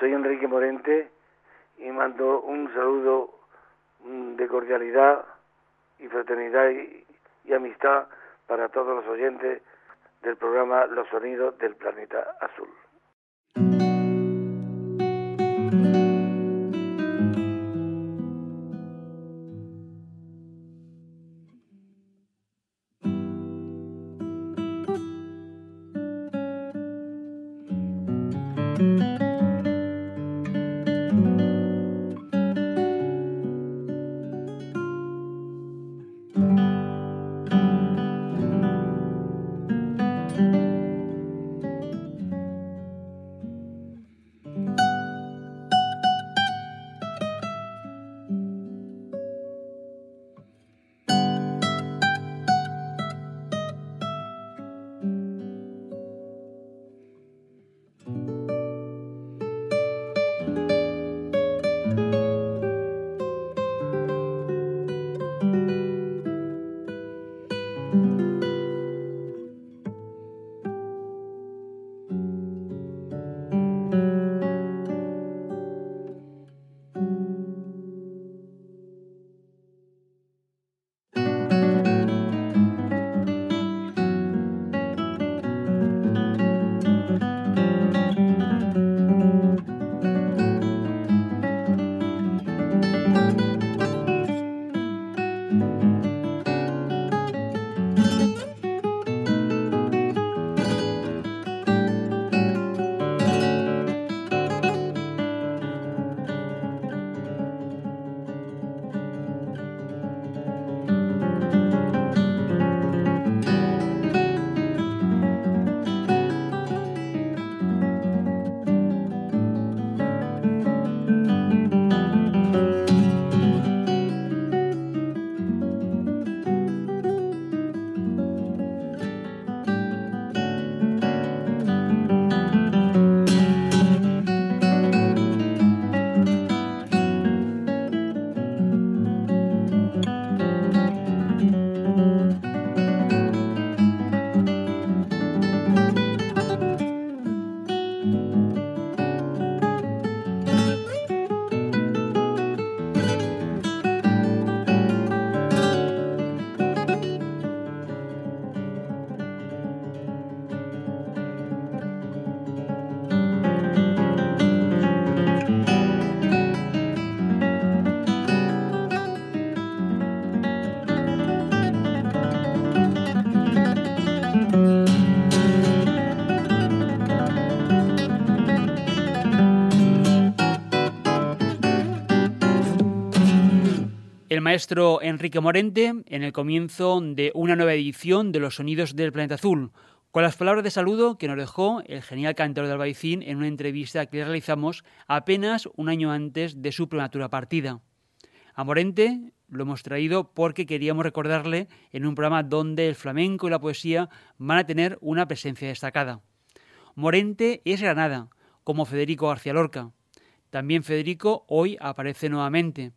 Soy Enrique Morente y mando un saludo mm, de cordialidad y fraternidad y, y amistad para todos los oyentes del programa Los Sonidos del Planeta Azul. Maestro Enrique Morente en el comienzo de una nueva edición de Los Sonidos del Planeta Azul, con las palabras de saludo que nos dejó el genial cantor de Albaicín en una entrevista que realizamos apenas un año antes de su prematura partida. A Morente lo hemos traído porque queríamos recordarle en un programa donde el flamenco y la poesía van a tener una presencia destacada. Morente es Granada, como Federico García Lorca. También Federico hoy aparece nuevamente.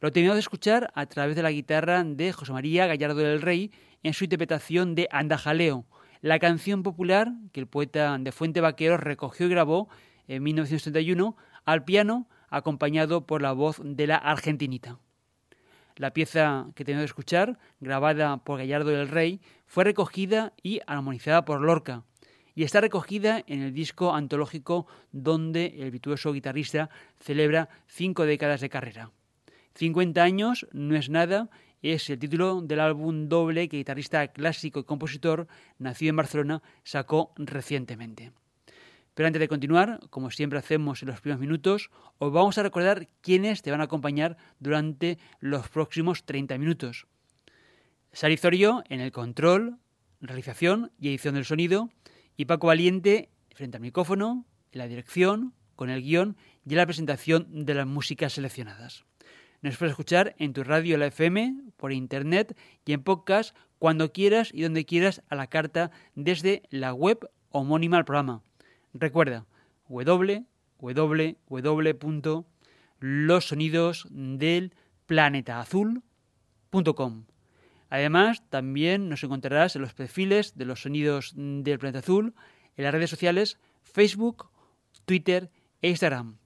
Lo terminamos de escuchar a través de la guitarra de José María Gallardo del Rey en su interpretación de Andajaleo, la canción popular que el poeta de Fuente Vaquero recogió y grabó en 1971 al piano acompañado por la voz de la argentinita. La pieza que tenemos de escuchar, grabada por Gallardo del Rey, fue recogida y armonizada por Lorca, y está recogida en el disco antológico donde el virtuoso guitarrista celebra cinco décadas de carrera. 50 años no es nada es el título del álbum doble que guitarrista clásico y compositor, nacido en Barcelona, sacó recientemente. Pero antes de continuar, como siempre hacemos en los primeros minutos, os vamos a recordar quiénes te van a acompañar durante los próximos 30 minutos. Sarizorio en el control, realización y edición del sonido, y Paco Valiente frente al micrófono, en la dirección, con el guion y en la presentación de las músicas seleccionadas. Nos puedes escuchar en tu radio la FM, por internet y en podcast cuando quieras y donde quieras a la carta desde la web homónima al programa. Recuerda www.losonidosdelplanetaazul.com. Además, también nos encontrarás en los perfiles de los sonidos del planeta azul en las redes sociales Facebook, Twitter e Instagram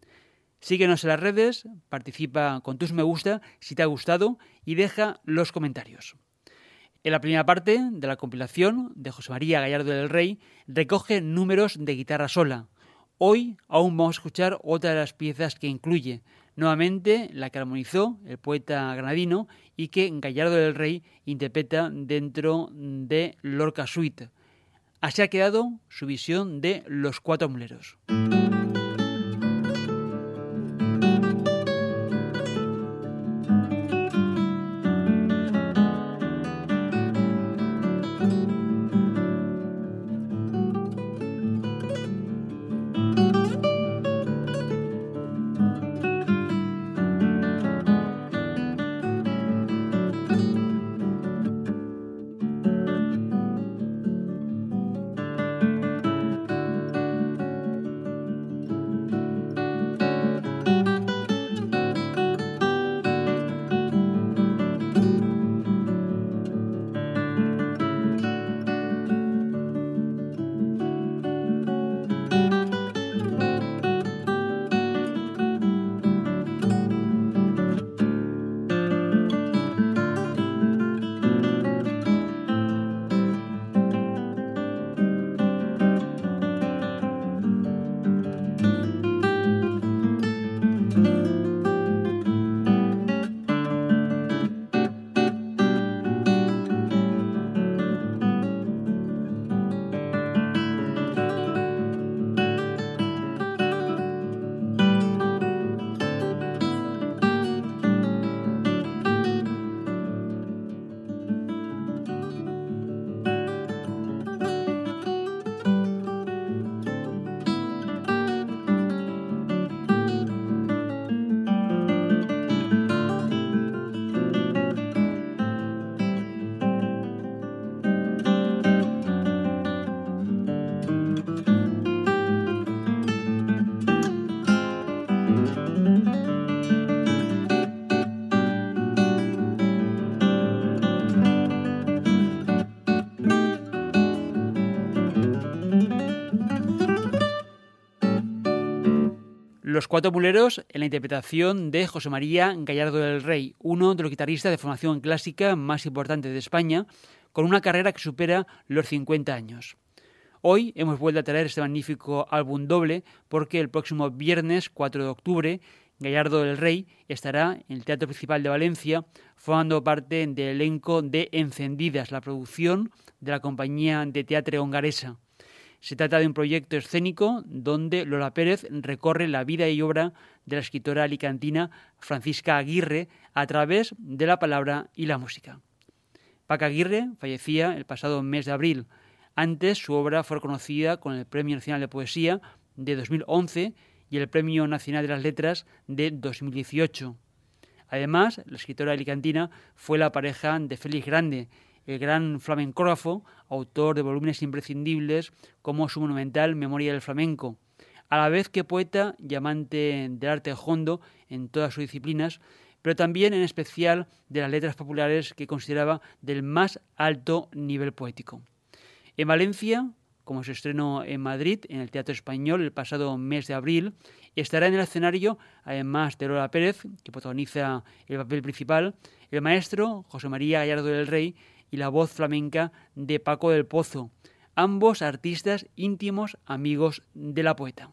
Síguenos en las redes, participa con tus me gusta si te ha gustado y deja los comentarios. En la primera parte de la compilación de José María Gallardo del Rey recoge números de guitarra sola. Hoy aún vamos a escuchar otra de las piezas que incluye, nuevamente la que armonizó el poeta granadino y que Gallardo del Rey interpreta dentro de Lorca Suite. Así ha quedado su visión de Los Cuatro Muleros. Cuatro Muleros en la interpretación de José María Gallardo del Rey, uno de los guitarristas de formación clásica más importantes de España, con una carrera que supera los 50 años. Hoy hemos vuelto a traer este magnífico álbum doble porque el próximo viernes 4 de octubre Gallardo del Rey estará en el Teatro Principal de Valencia formando parte del elenco de Encendidas, la producción de la compañía de teatro hongaresa. Se trata de un proyecto escénico donde Lola Pérez recorre la vida y obra de la escritora alicantina Francisca Aguirre a través de la palabra y la música. Paca Aguirre fallecía el pasado mes de abril. Antes su obra fue reconocida con el Premio Nacional de Poesía de 2011 y el Premio Nacional de las Letras de 2018. Además, la escritora alicantina fue la pareja de Félix Grande, el gran flamencógrafo, autor de volúmenes imprescindibles como su monumental Memoria del Flamenco, a la vez que poeta y amante del arte hondo en todas sus disciplinas, pero también en especial de las letras populares que consideraba del más alto nivel poético. En Valencia, como se estrenó en Madrid, en el Teatro Español, el pasado mes de abril, estará en el escenario, además de Lola Pérez, que protagoniza el papel principal, el maestro José María Gallardo del Rey, y la voz flamenca de Paco del Pozo, ambos artistas íntimos amigos de la poeta.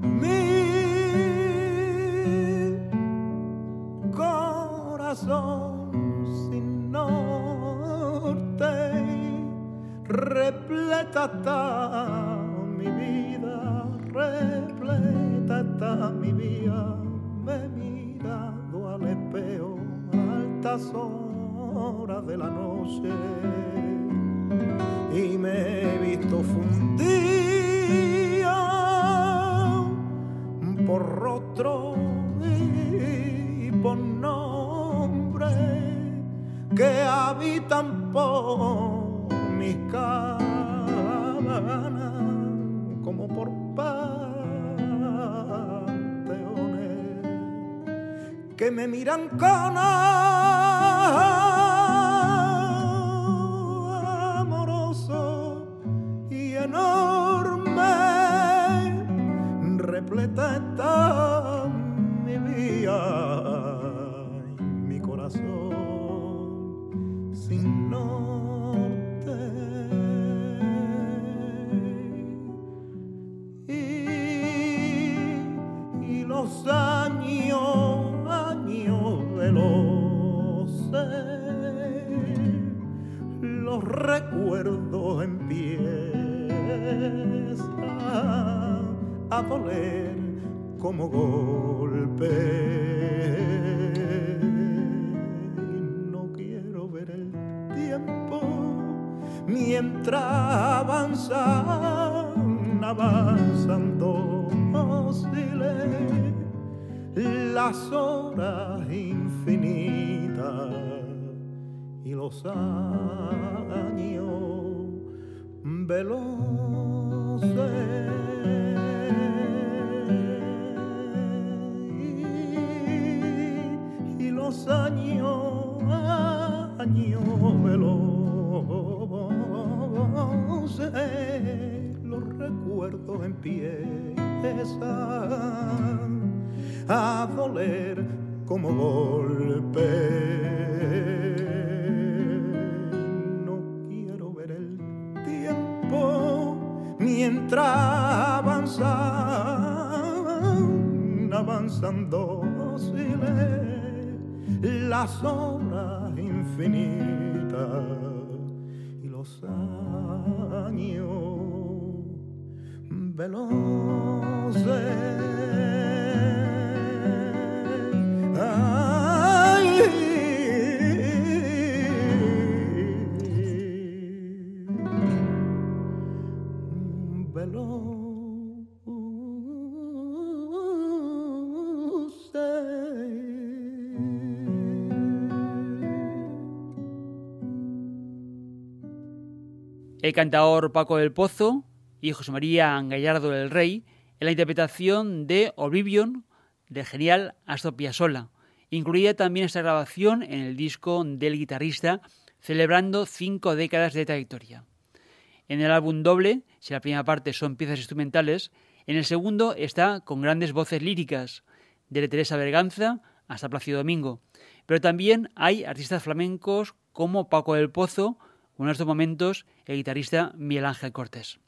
Mi corazón sin norte repleta está mi vida, repleta está mi vida. Me he mirado al espejo altas horas de la noche. Sin norte y, y los años años veloces los recuerdos empiezan a doler como golpe. Los años veloces y los años, años veloces, los recuerdos empiezan a doler como golpe. Mientras avanzan, avanzando las horas infinitas y los años veloces. El cantador Paco del Pozo y José María Gallardo del Rey en la interpretación de Oblivion del genial Astor Piazzolla. Incluía también esta grabación en el disco del guitarrista celebrando cinco décadas de trayectoria. En el álbum doble, si la primera parte son piezas instrumentales, en el segundo está con grandes voces líricas, desde Teresa Berganza hasta Plácido Domingo. Pero también hay artistas flamencos como Paco del Pozo, en estos momentos el guitarrista Miguel Ángel Cortés.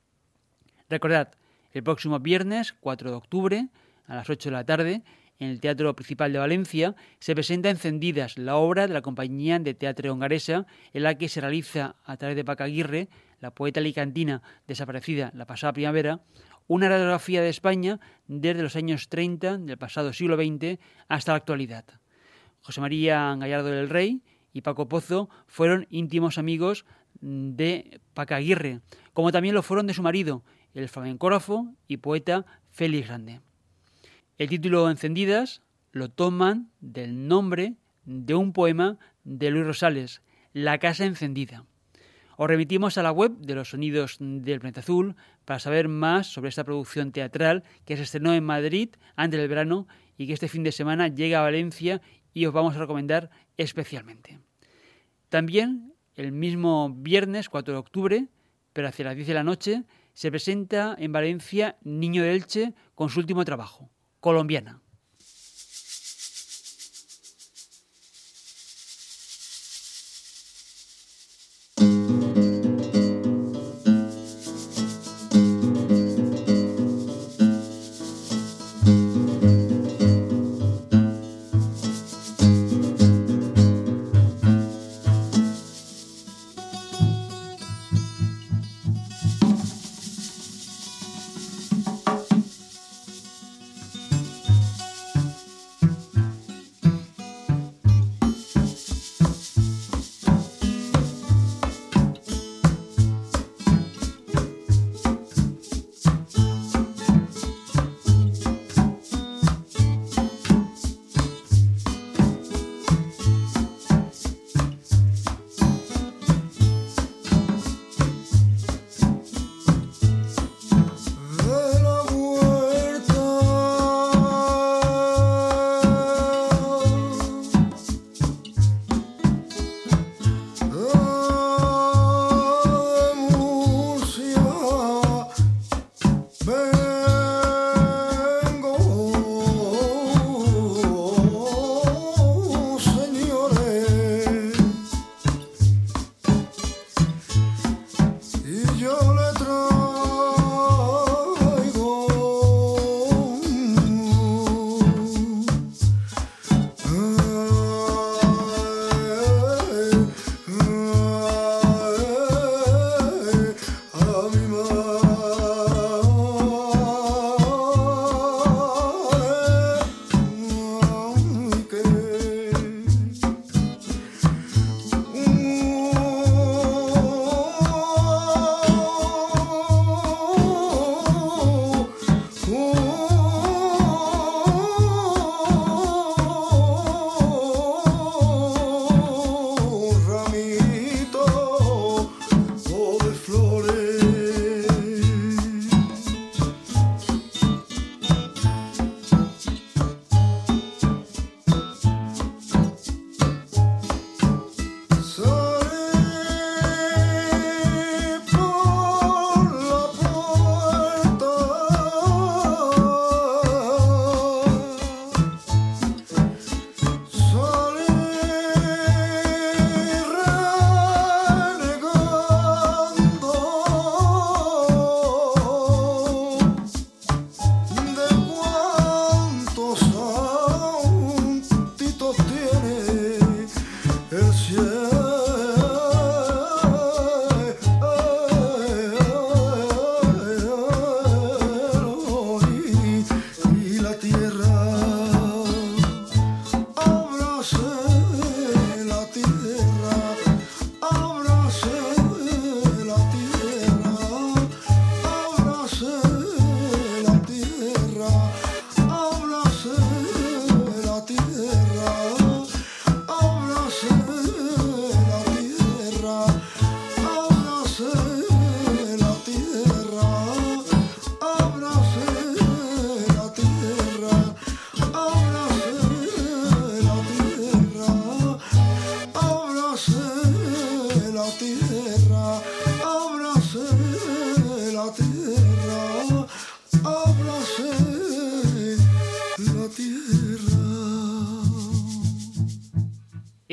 Recordad, el próximo viernes 4 de octubre a las 8 de la tarde en el Teatro Principal de Valencia se presenta Encendidas, la obra de la compañía de teatro hongaresa en la que se realiza a través de Paca Aguirre, la poeta alicantina desaparecida la pasada primavera, una radiografía de España desde los años 30 del pasado siglo XX hasta la actualidad. José María Gallardo del Rey y Paco Pozo fueron íntimos amigos de Paca Aguirre, como también lo fueron de su marido, el flamencógrafo y poeta Félix Grande. El título Encendidas lo toman del nombre de un poema de Luis Rosales, La Casa Encendida. Os remitimos a la web de los Sonidos del Planeta Azul para saber más sobre esta producción teatral que se estrenó en Madrid antes del verano y que este fin de semana llega a Valencia y os vamos a recomendar especialmente. También el mismo viernes 4 de octubre, pero hacia las 10 de la noche, se presenta en Valencia Niño de Elche con su último trabajo, Colombiana.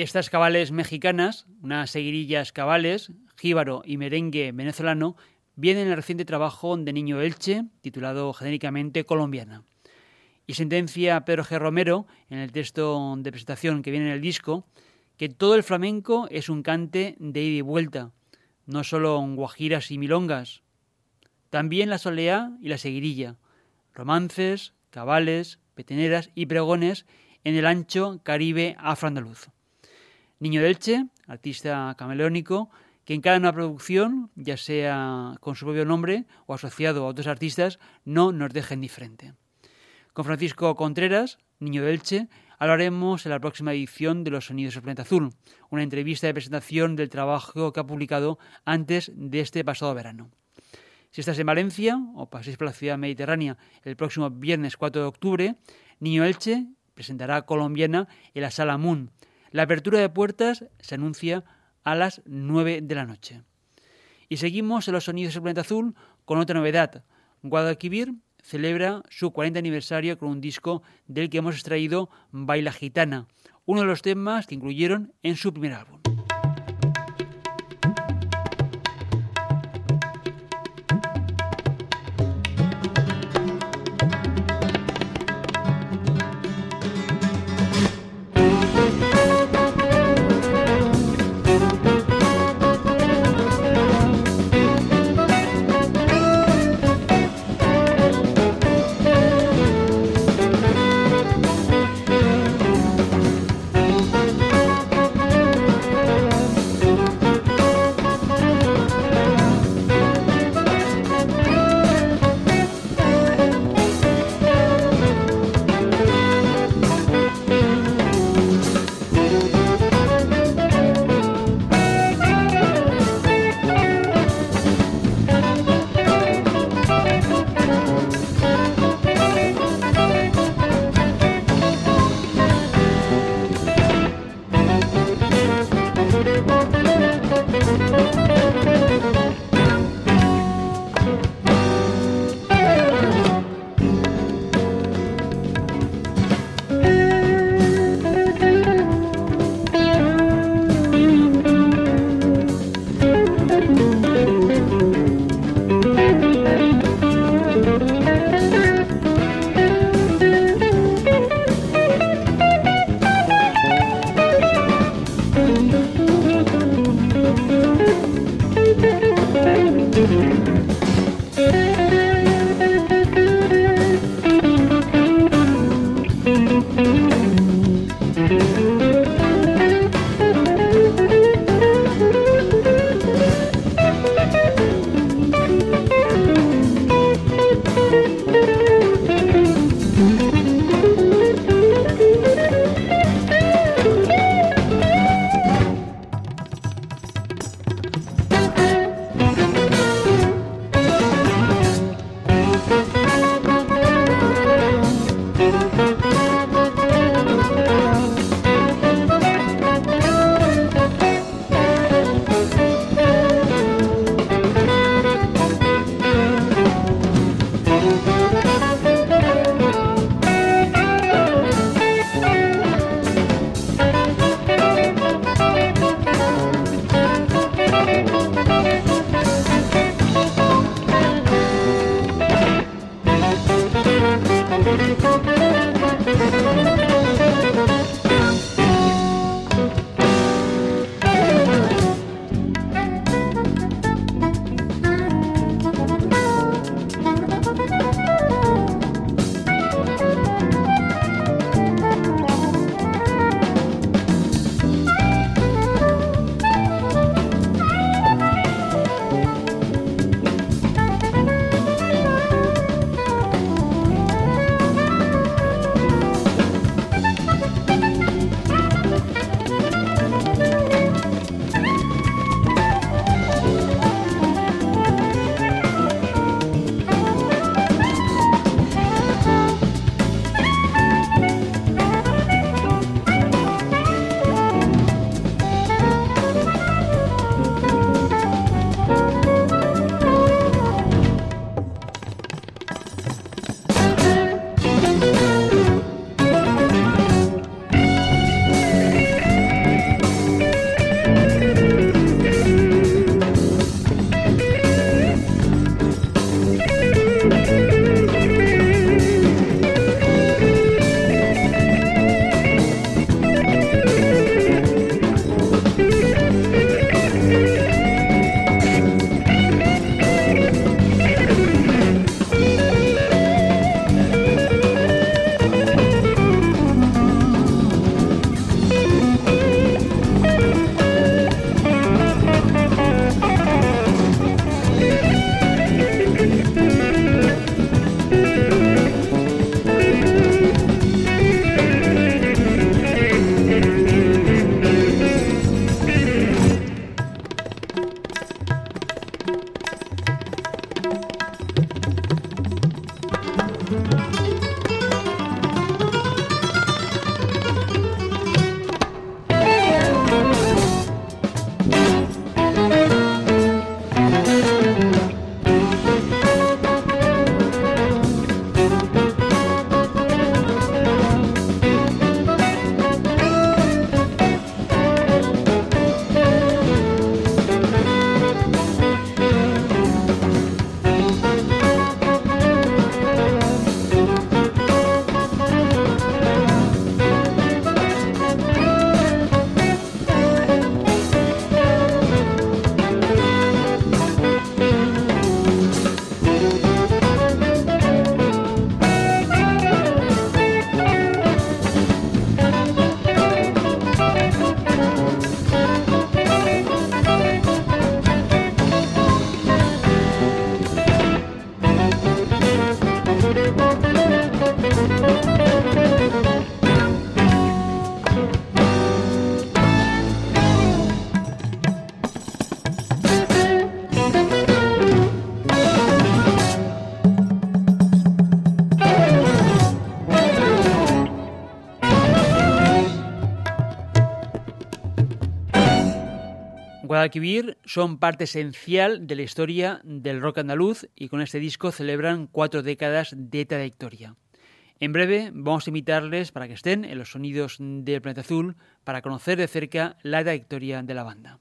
Estas cabales mexicanas, unas seguirillas cabales, jíbaro y merengue venezolano, vienen en el reciente trabajo de Niño Elche, titulado genéricamente Colombiana. Y sentencia Pedro G. Romero, en el texto de presentación que viene en el disco, que todo el flamenco es un cante de ida y vuelta, no solo en guajiras y milongas, también la soleá y la seguirilla, romances, cabales, peteneras y pregones en el ancho Caribe afroandaluz. Niño Delche, artista camaleónico, que en cada nueva producción, ya sea con su propio nombre o asociado a otros artistas, no nos deja indiferente. Con Francisco Contreras, Niño Delche, hablaremos en la próxima edición de Los Sonidos del Planeta Azul, una entrevista de presentación del trabajo que ha publicado antes de este pasado verano. Si estás en Valencia o paséis por la ciudad mediterránea el próximo viernes 4 de octubre, Niño Elche presentará Colombiana en la Sala Moon, la apertura de puertas se anuncia a las 9 de la noche. Y seguimos en los sonidos del planeta azul con otra novedad. Guadalquivir celebra su 40 aniversario con un disco del que hemos extraído Baila Gitana, uno de los temas que incluyeron en su primer álbum. Guadalquivir son parte esencial de la historia del rock andaluz y con este disco celebran cuatro décadas de trayectoria. En breve vamos a invitarles para que estén en los sonidos del Planeta Azul para conocer de cerca la trayectoria de la banda.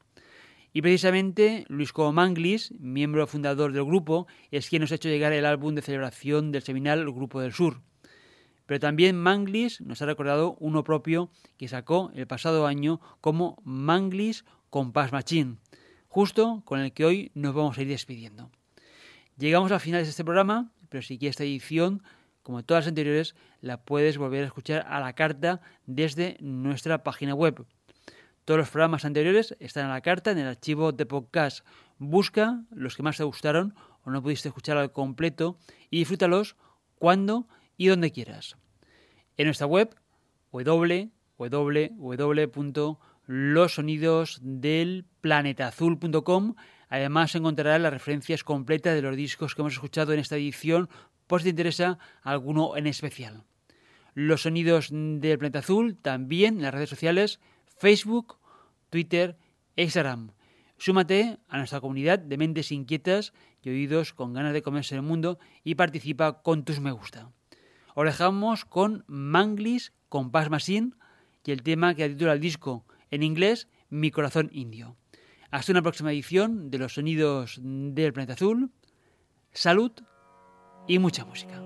Y precisamente Luis Co Manglis, miembro fundador del grupo, es quien nos ha hecho llegar el álbum de celebración del seminal Grupo del Sur. Pero también Manglis nos ha recordado uno propio que sacó el pasado año como Manglis Compass Machine, justo con el que hoy nos vamos a ir despidiendo. Llegamos al final de este programa, pero si quieres esta edición, como todas las anteriores, la puedes volver a escuchar a la carta desde nuestra página web. Todos los programas anteriores están a la carta en el archivo de podcast. Busca los que más te gustaron o no pudiste escuchar al completo y disfrútalos cuando y donde quieras. En nuestra web www.losonidosdelplanetazul.com además encontrarás las referencias completas de los discos que hemos escuchado en esta edición por si te interesa alguno en especial. Los sonidos del planeta azul también en las redes sociales Facebook, Twitter e Instagram. Súmate a nuestra comunidad de mentes inquietas y oídos con ganas de comerse el mundo y participa con tus me gusta. Os dejamos con Manglis con Paz Machine y el tema que titula el disco en inglés Mi corazón indio. Hasta una próxima edición de los sonidos del planeta azul. Salud y mucha música.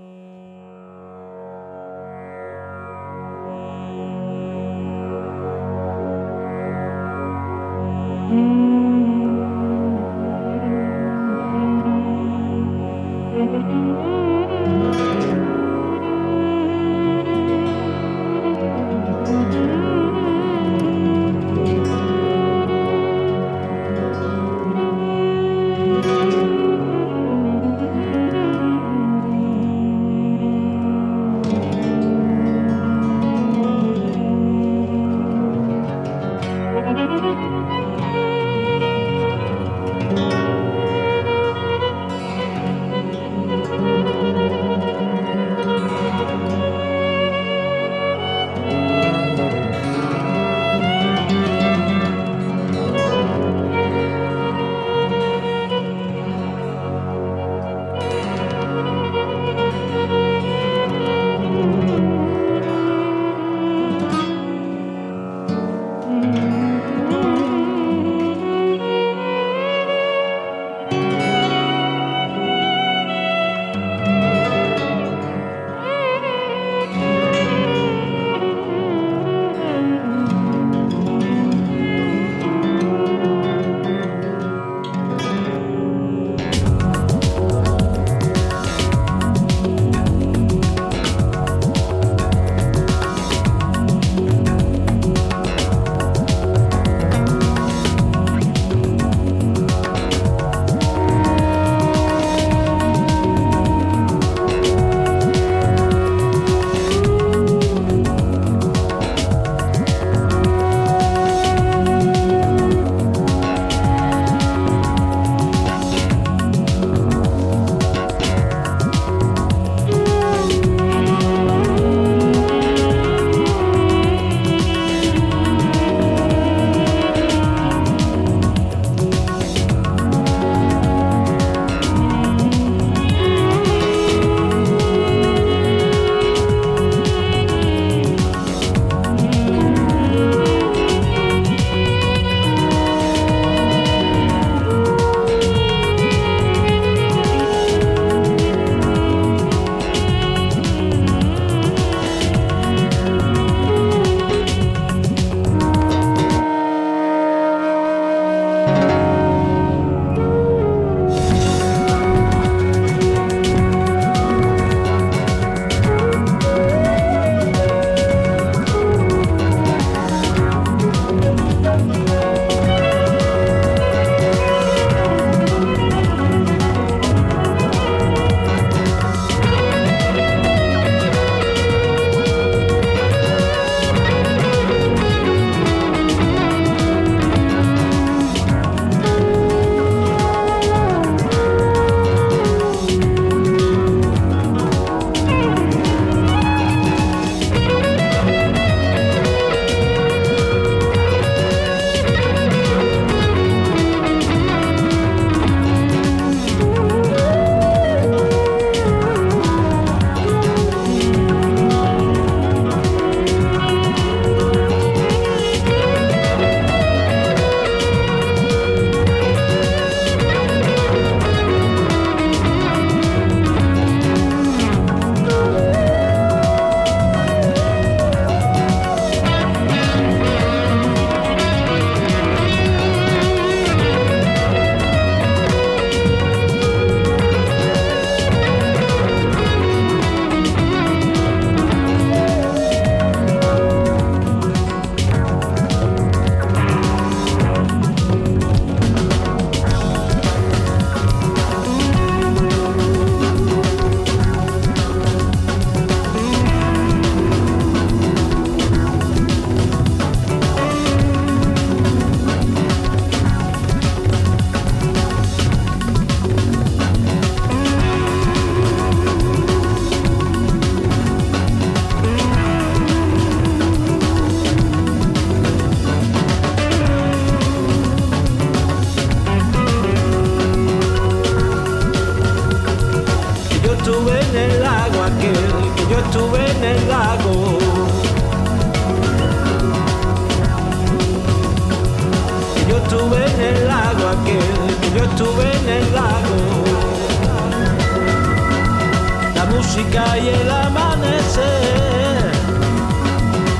Y el amanecer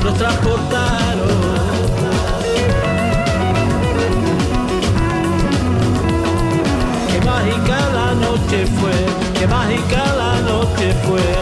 nos transportaron. Qué mágica la noche fue, qué mágica la noche fue.